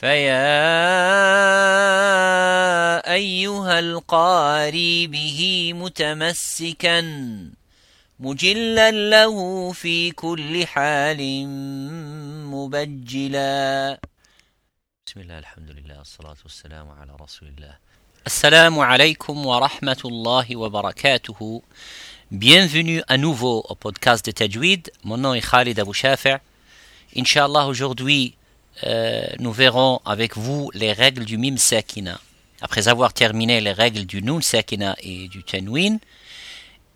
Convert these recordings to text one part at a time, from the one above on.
فيا أيها القاري به متمسكا مجلا له في كل حال مبجلا بسم الله الحمد لله والصلاة والسلام على رسول الله السلام عليكم ورحمة الله وبركاته Bienvenue à nouveau au podcast de Tajwid. Mon nom est Khalid Abou Shafi'. Inch'Allah, aujourd'hui, euh, nous verrons avec vous les règles du mim sakina. Après avoir terminé les règles du nun sakina et du tenwin,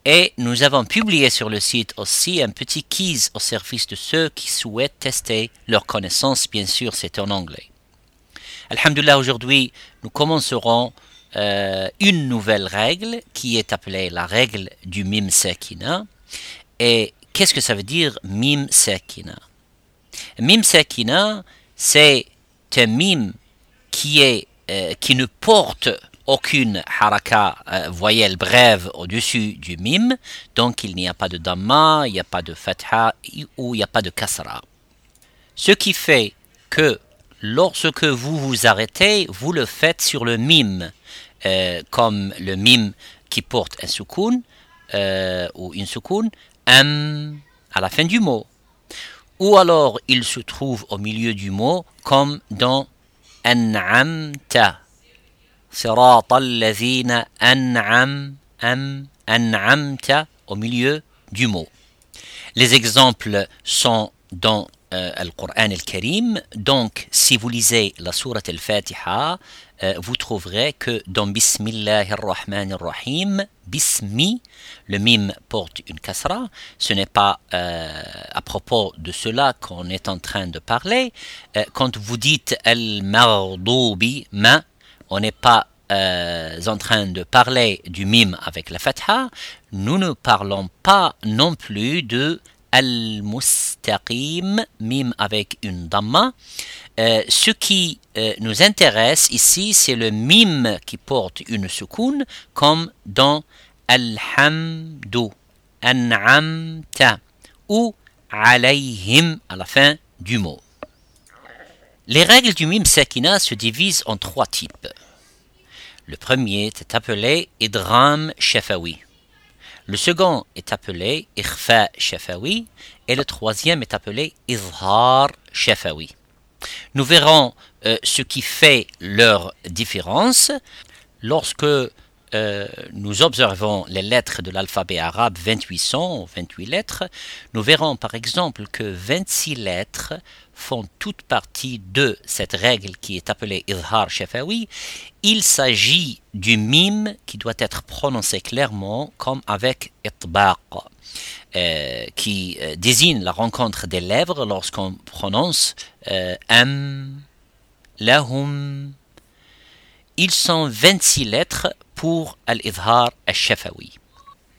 et nous avons publié sur le site aussi un petit quiz au service de ceux qui souhaitent tester leur connaissance. Bien sûr, c'est en anglais. Alhamdulillah, aujourd'hui, nous commencerons euh, une nouvelle règle qui est appelée la règle du mim sakina. Et qu'est-ce que ça veut dire mim sakina Mim sakina, c'est un mime qui, est, euh, qui ne porte aucune haraka euh, voyelle brève au-dessus du mime, donc il n'y a pas de damma, il n'y a pas de fatha ou il n'y a pas de kasra. Ce qui fait que lorsque vous vous arrêtez, vous le faites sur le mime, euh, comme le mime qui porte un soukoun ou une soukoun, à la fin du mot ou alors il se trouve au milieu du mot comme dans an'amta. An'am am an'amta au milieu du mot. Les exemples sont dans euh, le Coran al-Karim. Donc si vous lisez la sourate al-Fatiha euh, vous trouverez que dans Bismillah ar-Rahman ar-Rahim, Bismi, le mime porte une kasra. Ce n'est pas euh, à propos de cela qu'on est en train de parler. Euh, quand vous dites al-Mardoubi, ma, on n'est pas en train de parler du mime avec la fatha. Nous ne parlons pas non plus de al-Mustaqim, mime avec une damma. Euh, ce qui euh, nous intéresse ici, c'est le mime qui porte une soukoun, comme dans Alhamdu, An'amta ou Alayhim à la fin du mot. Les règles du mime sakina se divisent en trois types. Le premier est appelé idram shafawi. Le second est appelé ikhfa shafawi et le troisième est appelé izhar shafawi. Nous verrons euh, ce qui fait leur différence lorsque euh, nous observons les lettres de l'alphabet arabe 28 sons, 28 lettres, nous verrons par exemple que 26 lettres font toute partie de cette règle qui est appelée Izhar Shafawi. Il s'agit du mime qui doit être prononcé clairement comme avec Itbaq. Euh, qui euh, désigne la rencontre des lèvres lorsqu'on prononce euh, am, lahum. Ils sont 26 lettres pour al-idhar al-shafawi.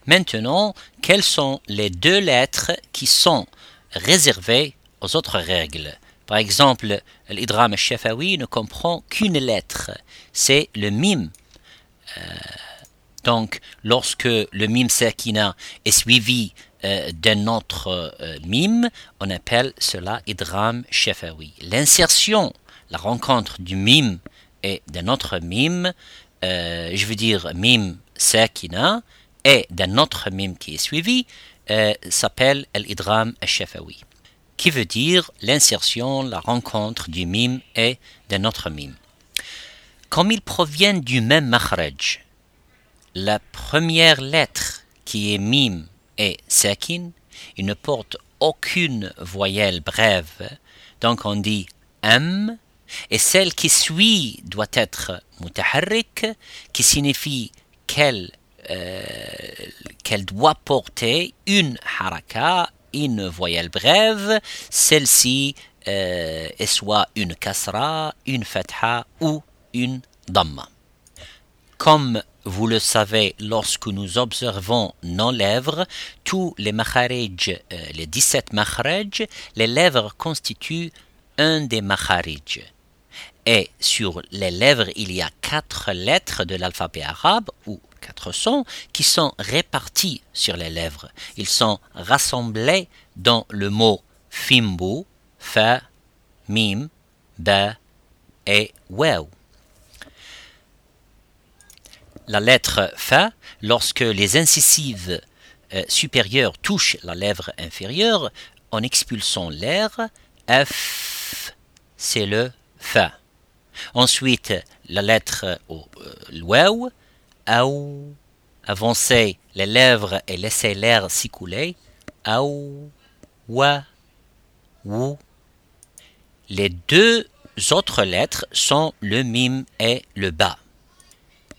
Maintenant, quelles sont les deux lettres qui sont réservées aux autres règles Par exemple, l'idram al-shafawi ne comprend qu'une lettre, c'est le mime. donc, lorsque le mime sakina est suivi euh, d'un autre euh, mime, on appelle cela idram shafawi. L'insertion, la rencontre du mime et d'un autre mime, euh, je veux dire mime sakina, et d'un autre mime qui est suivi, s'appelle l'idram shafawi, qui veut dire l'insertion, la rencontre du mime et d'un autre mime. Comme ils proviennent du même makhraj, la première lettre qui est mime et sakin, il ne porte aucune voyelle brève, donc on dit m, et celle qui suit doit être mutaharrik, qui signifie qu'elle euh, qu'elle doit porter une haraka, une voyelle brève, celle-ci euh, est soit une kasra, une fatha ou une damma. Comme vous le savez, lorsque nous observons nos lèvres, tous les makharij, euh, les 17 makharij, les lèvres constituent un des makharij. Et sur les lèvres, il y a quatre lettres de l'alphabet arabe, ou qui sont répartis sur les lèvres. Ils sont rassemblés dans le mot fimbu, fa, mim, ba, est wow. La lettre fa, lorsque les incisives euh, supérieures touchent la lèvre inférieure, en expulsant l'air, f, c'est le fa. Ensuite, la lettre euh, ou, avancer les lèvres et laisser l'air s'écouler, ou, wa, wu. Les deux autres lettres sont le mime et le bas.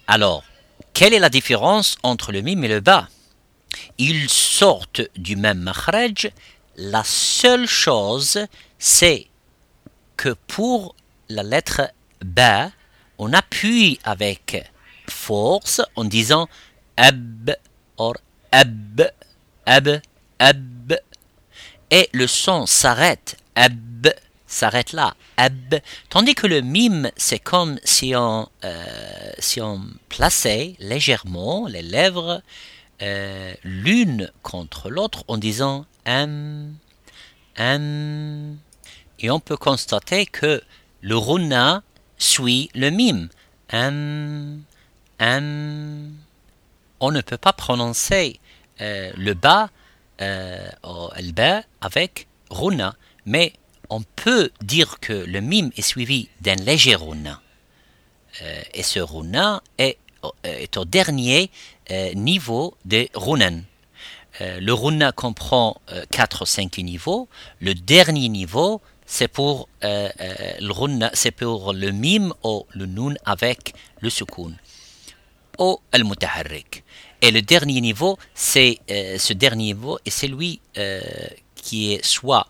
Alors, quelle est la différence entre le mime et le bas Ils sortent du même makhraj. La seule chose, c'est que pour la lettre ba, on appuie avec force en disant ab or ab, ab, ab. Et le son s'arrête, ab s'arrête là, ab. Tandis que le mime, c'est comme si on, euh, si plaçait légèrement les lèvres euh, l'une contre l'autre en disant am, am. Et on peut constater que le runa suit le mime. Am, On ne peut pas prononcer euh, le bas, le bas avec runa, mais on peut dire que le mime est suivi d'un léger runa. Euh, et ce runa est, euh, au dernier euh, niveau des runan. le runa comprend 4 ou 5 niveaux. Le dernier niveau, c'est pour, le c'est pour le mime ou le nun avec le sukun. Ou al mutaharrik. Et le dernier niveau, c'est ce dernier niveau est celui qui est soit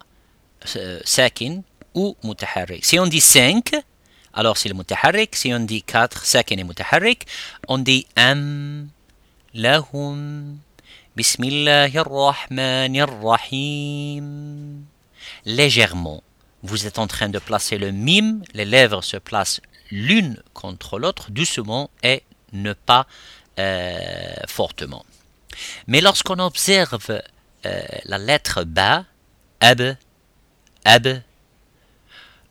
sakin ou mutaharrik. Si on dit 5, alors c'est le mutaharrik. Si on dit 4, sakin et mutaharrik, on dit am, lahum, bismillahirrahmanirrahim. Légèrement. Vous êtes en train de placer le mime, les lèvres se placent l'une contre l'autre doucement et ne pas euh, fortement. Mais lorsqu'on observe euh, la lettre ba, ab, ab,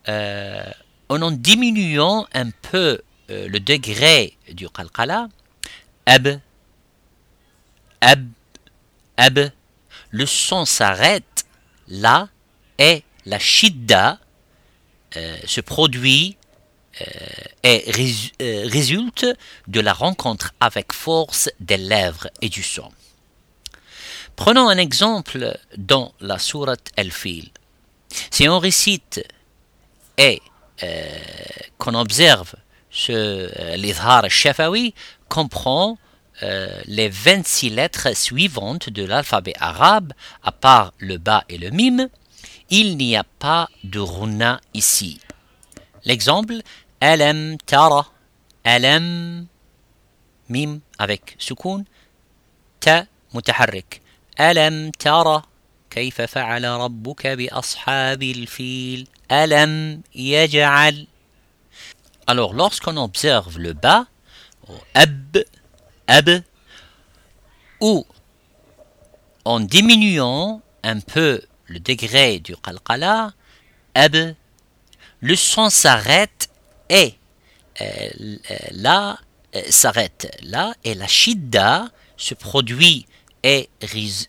euh, en diminuant un peu euh, le degré du qalqala, ab, ab, ab, le son s'arrête là et la shidda se produit et résulte de la rencontre avec force des lèvres et du son. Prenons un exemple dans la sourate Al-Fil. Si on récite et euh, qu'on observe ce euh, l'idhar shafawi comprend euh, les 26 lettres suivantes de l'alphabet arabe, à part le bas et le mime, il n'y a pas de runa ici. L'exemple, alam tara, alam, mime avec sukun, ta mutaharrik, alam tara, كيف فعل ربك بأصحاب الفيل ألم يجعل Alors lorsqu'on observe le bas, ab, ab, ou en diminuant un peu le degré du qalqala, ab, le son s'arrête et euh, là euh, s'arrête là et la shidda se produit et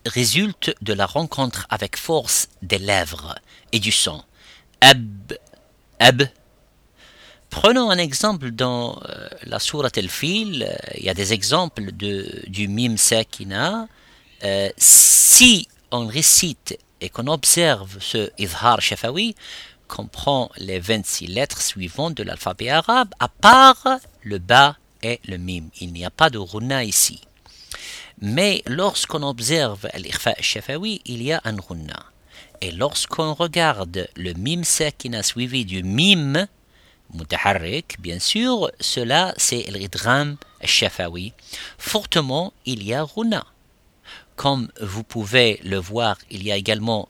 résulte de la rencontre avec force des lèvres et du son. Ab, ab. Prenons un exemple dans euh, la sourate al-Fil. Il y a des exemples de, du mim sakina. Euh, si on récite et qu'on observe ce izhar shafawi, qu'on prend les 26 lettres suivantes de l'alphabet arabe, à part le bas et le mim. Il n'y a pas de runa ici. Mais lorsqu'on observe l'Ikhfa shafawi, il y a un runna. Et lorsqu'on regarde le mime a suivi du mime mutaharrik, bien sûr, cela c'est l'idram shafawi. Fortement, il y a runna. Comme vous pouvez le voir, il y a également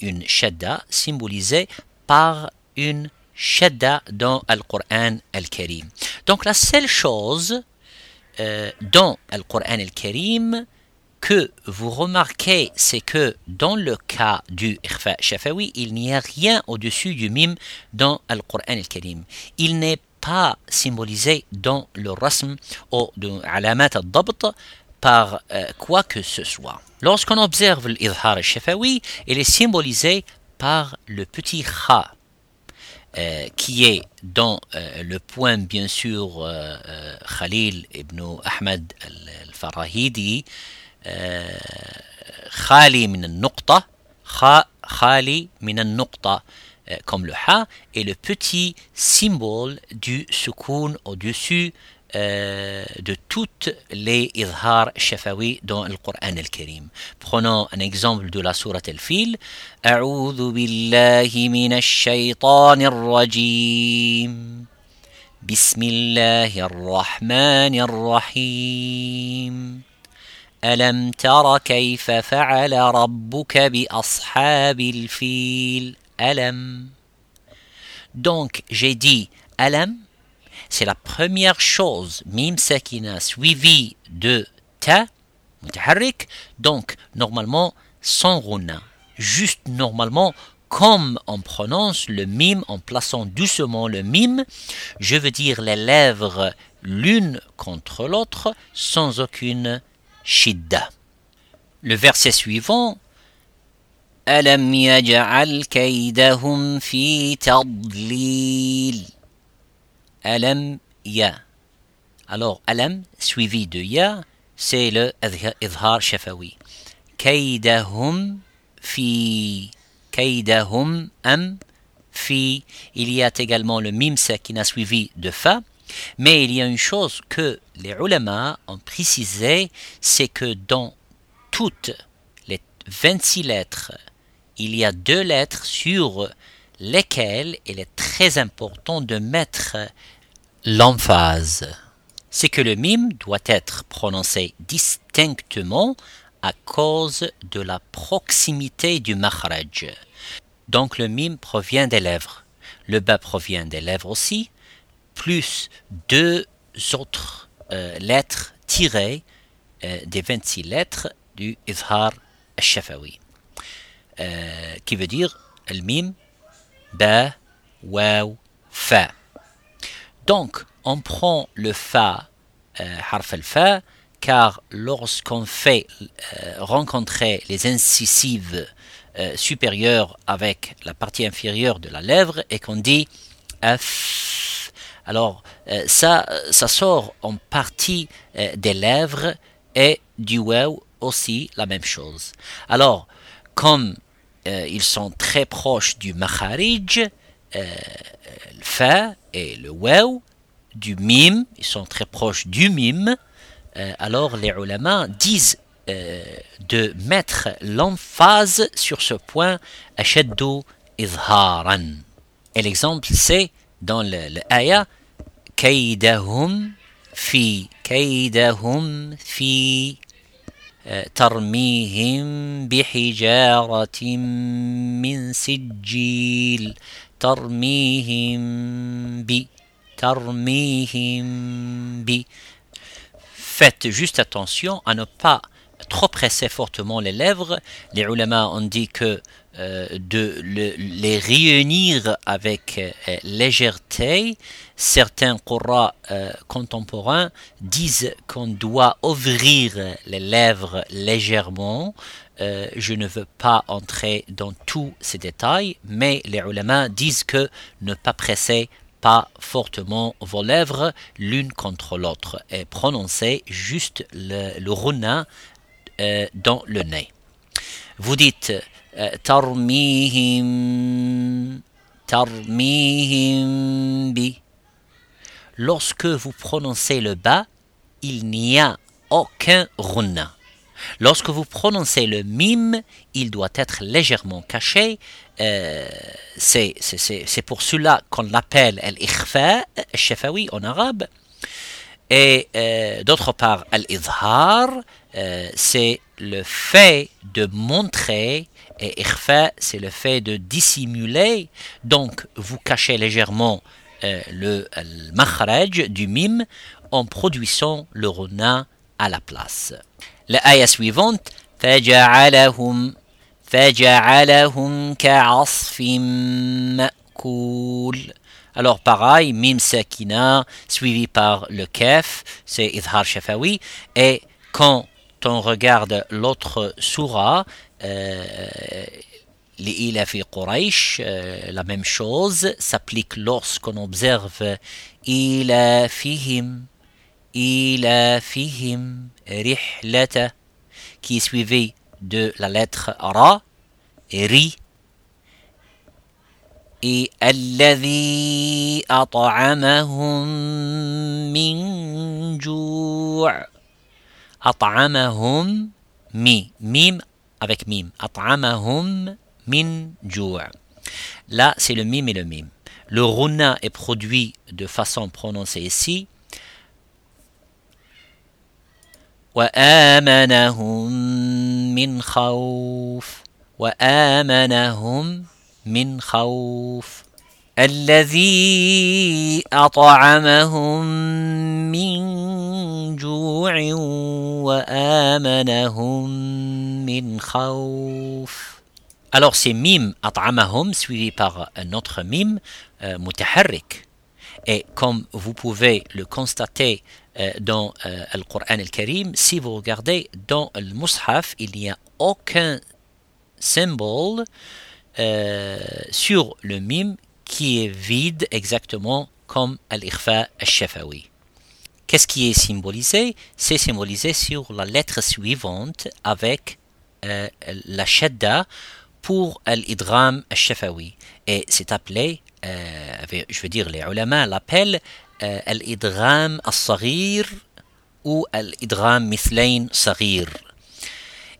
une shadda symbolisée par une shadda dans le Coran al-Karim. Donc la seule chose euh, dans le Coran al-Karim que vous remarquez, c'est que dans le cas du Irfa Shafawi, il n'y a rien au-dessus du mim dans le Coran al-Karim. Il n'est pas symbolisé dans le rasm ou dans alamat al-dabt par euh, quoi que ce soit. Lorsqu'on observe l'Idhar al-Shafawi, il est symbolisé par le petit kha, euh, qui est dans euh, le point, bien sûr, Khalil ibn Ahmed al-Farahidi, Khali min al-Nuqta, Khali min al-Nuqta, comme le Ha, et le petit symbole du soukoun au-dessus euh, de toutes les idhar shafawi dans le Coran al-Karim. Prenons un exemple de la sourate al-Fil. أعوذ بالله من الشيطان الرجيم بسم الله الرحمن الرحيم ألم تر كيف فعل ربك بأصحاب الفيل donc, j'ai dit alam, c'est la première chose, mim sakina, suivie de ta, mutaharrik, donc normalement sans runa, juste normalement comme on prononce le mime en plaçant doucement le mime, je veux dire les lèvres l'une contre l'autre sans aucune shidda. Le verset suivant ألم يجعل كيدهم في تضليل alam ya. Alors, alam suivi de ya, c'est le idhar shafawi. Kaidahum fi. Kaidahum am fi. Il y a également le mim qui n'a suivi de fa. Mais il y a une chose que les ulama ont précisé, c'est que dans toutes les 26 lettres, il y a deux lettres sur lesquelles il est très important de mettre l'emphase. C'est que le mime doit être prononcé distinctement à cause de la proximité du makhraj. Donc le mime provient des lèvres. Le bas provient des lèvres aussi, plus deux autres euh, lettres tirées euh, des 26 lettres du Izhar al-Shafawi. Euh, qui veut dire le mime, ba, waw, fa. Donc, on prend le fa, euh, al-fa, car lorsqu'on fait euh, rencontrer les incisives euh, supérieures avec la partie inférieure de la lèvre et qu'on dit f, alors ça, ça sort en partie des lèvres et du waw aussi la même chose. Alors, comme ils sont très proches du makharij, le fa et le waw du mime, ils sont très proches du mime, euh, alors les ulama disent euh, de mettre l'emphase sur ce point ashaddu izharan. Et l'exemple c'est dans le, kaydahum fi kaydahum fi ترميهم بحجارة من سجيل Faites juste attention à ne pas trop presser fortement les lèvres. Les ulama ont dit que euh, de les réunir avec euh, légèreté. Certains qurra euh, contemporains disent qu'on doit ouvrir les lèvres légèrement je ne veux pas entrer dans tous ces détails, mais les ulama disent que ne pas presser pas fortement vos lèvres l'une contre l'autre et prononcer juste le, le runa dans le nez. Vous dites euh, tarmihim tarmihim bi. Lorsque vous prononcez le bas, il n'y a aucun runa. Lorsque vous prononcez le mime, il doit être légèrement caché. Euh, c'est pour cela qu'on l'appelle al-ikhfa, shafawi en arabe. Et euh, d'autre part, al-izhar, euh, c'est le fait de montrer, et ikhfa, c'est le fait de dissimuler. Donc, vous cachez légèrement le makhraj du mime en produisant le rona à la place. La ayah suivante, فجعلهم فجعلهم كعصف مأكول alors pareil, mim sakina suivi par le kef, c'est idhar shafawi. Et quand on regarde l'autre sourate, euh, L'île fi Quraysh, euh, la même chose s'applique lorsqu'on observe ila fihim, ila fihim rihlata, qui est suivi de la lettre ra et ri. Et. أطعمهم mi mim avec mim أطعمهم min jour. Là, c'est le mim et le mim. Le runa est produit de façon prononcée ici. وآمنهم من خوف وآمنهم من خوف الذي أطعمهم من جوع وآمنهم من خوف Alors c'est mim at'amahum suivi par un autre mim euh, mutaharrik. Et comme vous pouvez le constater euh, dans euh, le Coran al-Karim, si vous regardez dans le Mus'haf, il n'y a aucun symbole euh, sur le mim qui est vide exactement comme al-Ikhfa al-Shafawi. Qu'est-ce qui est symbolisé? C'est symbolisé sur la lettre suivante avec euh, la shadda pour l'idram al-shafawi. Et c'est appelé, euh, je veux dire, les ulama l'appellent euh, l'idram al-saghir ou l'idram mithlain saghir.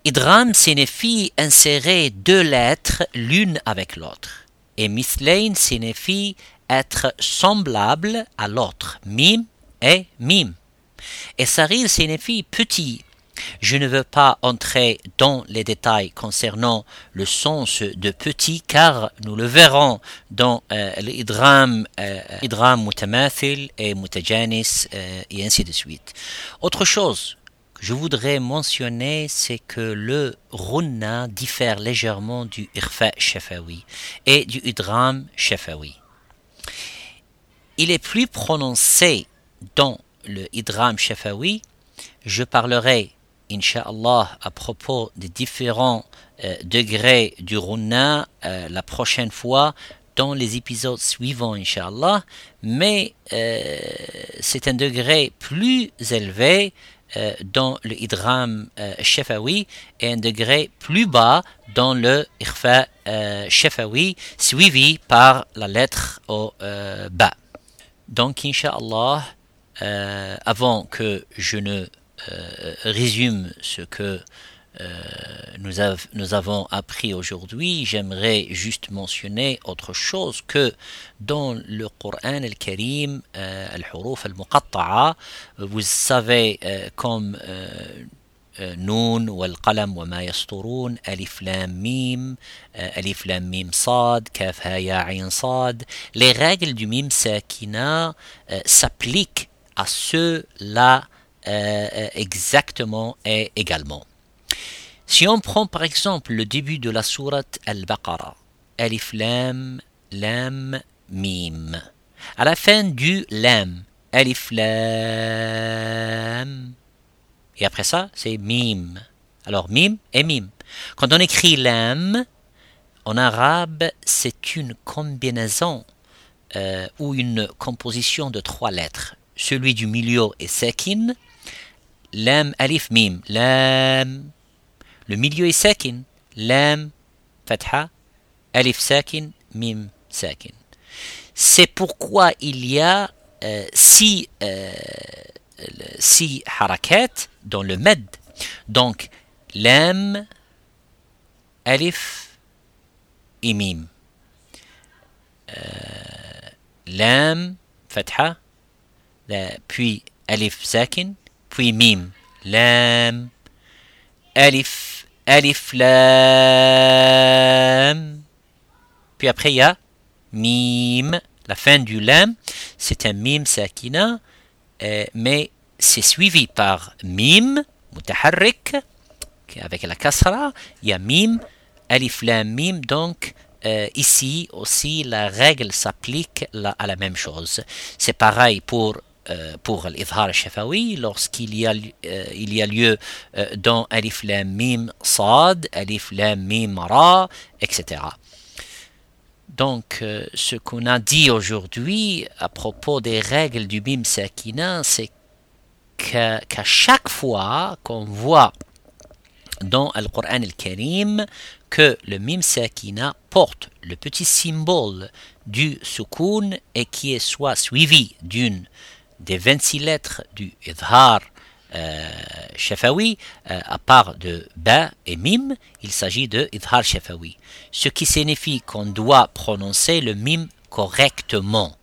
Idram signifie insérer deux lettres l'une avec l'autre. Et mithlain signifie être semblable à l'autre. Mim et mim. Et saghir signifie petit je ne veux pas entrer dans les détails concernant le sens de petit car nous le verrons dans euh, l'idram euh, mutamathil et mutajanis euh, et ainsi de suite. Autre chose je voudrais mentionner, c'est que le runna diffère légèrement du irfa shafawi et du idram shafawi. Il est plus prononcé dans le idram shafawi. Je parlerai Inch'Allah, à propos des différents euh, degrés du Runa euh, la prochaine fois dans les épisodes suivants, Inch'Allah, mais euh, c'est un degré plus élevé dans le Idram Shefawi et un degré plus bas dans le Irfa Shefawi, suivi par la lettre au bas. Donc, Inch'Allah, avant que je ne euh, résume ce que euh, nous, nous, avons appris aujourd'hui, j'aimerais juste mentionner autre chose que dans le Coran al-Karim, euh, al-Huruf al-Muqatta'a, vous savez comme نون والقلم وما يسطرون ألف لام ميم ألف لام ميم صاد كاف ها يا عين صاد les règles du mim sakina s'appliquent à ceux-là euh, euh, exactement et également. Si on prend par exemple le début de la sourate Al-Baqarah, Alif Lam Lam Mim. À la fin du Lam, Alif Lam. Et après ça, c'est Mim. Alors Mim et Mim. Quand on écrit Lam, en arabe, c'est une combinaison euh, ou une composition de trois lettres. Celui du milieu est Sekin, Lam alif mim. Lam. Le milieu est sakin. Lam fatha. Alif sakin. Mim sakin. C'est pourquoi il y a euh, six, euh, dans le med. Donc, lam, alif et mim. Euh, lam, puis alif sakin, puis mim, lam, alif, alif, lam. Puis après, il y a mim. La fin du lam, c'est un mim sakina, euh, mais c'est suivi par mim, mutaharrik, avec la kasra, il y a mim, alif lam mim, donc euh, ici aussi la règle s'applique à la même chose. C'est pareil pour pour l'idhar shafawi lorsqu'il y a euh, y a lieu dans alif lam mim sad, alif lam mim ra, etc. Donc, ce qu'on a dit aujourd'hui à propos des règles du mim sakina, c'est qu'à chaque fois qu'on voit dans le Coran al-Karim que le mim sakina porte le petit symbole du sukoun et qui est soit suivi d'une des 26 lettres du idhar euh, shafawi, euh, à part de ba et mim, il s'agit de idhar shafawi. Ce qui signifie qu'on doit prononcer le mim correctement.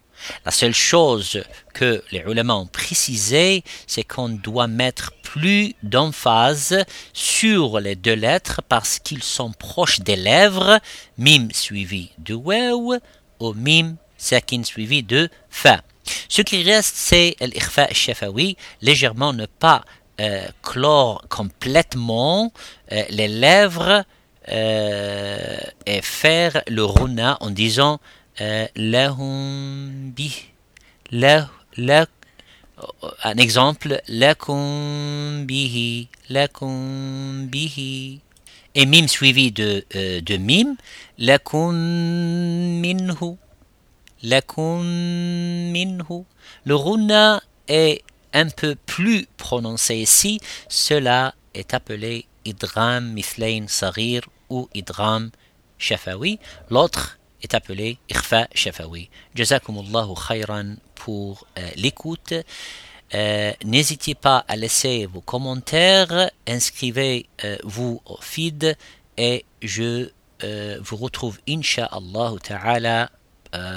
La seule chose que les ulama ont précisé, c'est qu'on doit mettre plus d'emphase sur les deux lettres parce qu'ils sont proches des lèvres, mim suivi de waw ou mim sakin suivi de fa. Ce qui reste, c'est l'ikhfa shafawi, légèrement ne pas euh, clore complètement euh, les lèvres euh, et faire le runa en disant lahum bi la, la, un exemple lakum bihi lakum bihi. Et mim suivi de, de mim lakum minhu lakum minhu le runa est un peu plus prononcé ici cela est appelé idram mithlain sarir ou idram shafawi l'autre est appelé Ikhfa Shafawi. Jazakumullahu khayran pour euh, l'écoute. Euh, N'hésitez pas à laisser vos commentaires, inscrivez-vous euh, au feed et je vous retrouve Inch'Allah Ta'ala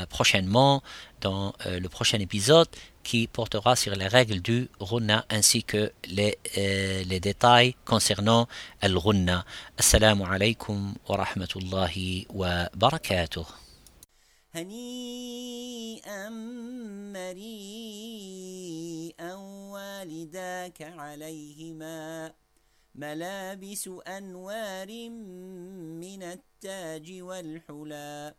prochainement dans euh, le prochain épisode qui portera sur les règles du Runa ainsi que les, euh, les détails concernant le Runa. Assalamu alaikum wa rahmatullahi wa barakatuh. هنيئا مريئا والداك عليهما ملابس أنوار من التاج والحلى